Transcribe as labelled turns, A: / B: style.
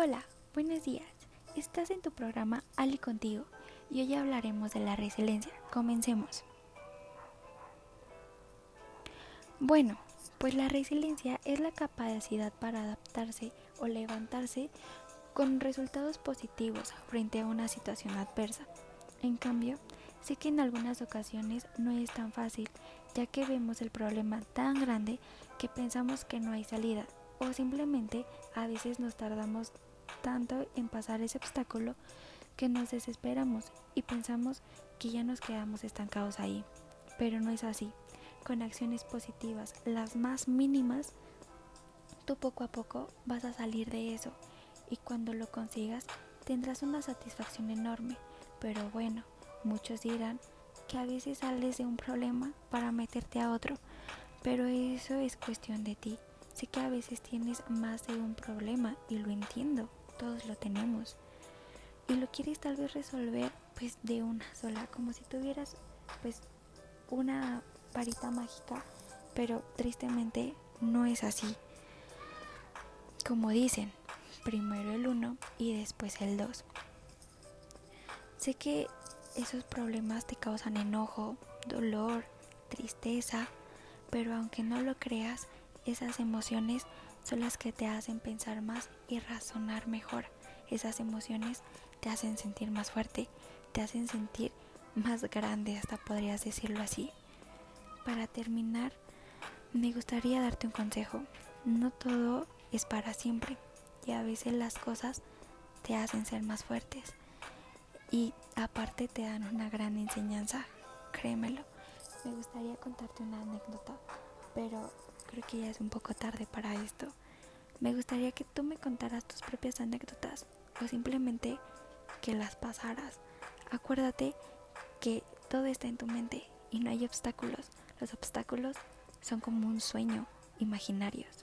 A: Hola, buenos días. Estás en tu programa Ali contigo y hoy hablaremos de la resiliencia. Comencemos. Bueno, pues la resiliencia es la capacidad para adaptarse o levantarse con resultados positivos frente a una situación adversa. En cambio, sé que en algunas ocasiones no es tan fácil, ya que vemos el problema tan grande que pensamos que no hay salida o simplemente a veces nos tardamos tanto en pasar ese obstáculo que nos desesperamos y pensamos que ya nos quedamos estancados ahí. Pero no es así. Con acciones positivas, las más mínimas, tú poco a poco vas a salir de eso y cuando lo consigas tendrás una satisfacción enorme. Pero bueno, muchos dirán que a veces sales de un problema para meterte a otro, pero eso es cuestión de ti. Sé que a veces tienes más de un problema y lo entiendo, todos lo tenemos. Y lo quieres tal vez resolver pues de una sola, como si tuvieras pues una varita mágica, pero tristemente no es así. Como dicen, primero el uno y después el dos. Sé que esos problemas te causan enojo, dolor, tristeza, pero aunque no lo creas, esas emociones son las que te hacen pensar más y razonar mejor. Esas emociones te hacen sentir más fuerte, te hacen sentir más grande, hasta podrías decirlo así. Para terminar, me gustaría darte un consejo. No todo es para siempre y a veces las cosas te hacen ser más fuertes y aparte te dan una gran enseñanza, créemelo. Me gustaría contarte una anécdota, pero creo que ya es un poco tarde para esto. Me gustaría que tú me contaras tus propias anécdotas o simplemente que las pasaras. Acuérdate que todo está en tu mente y no hay obstáculos. Los obstáculos son como un sueño imaginarios.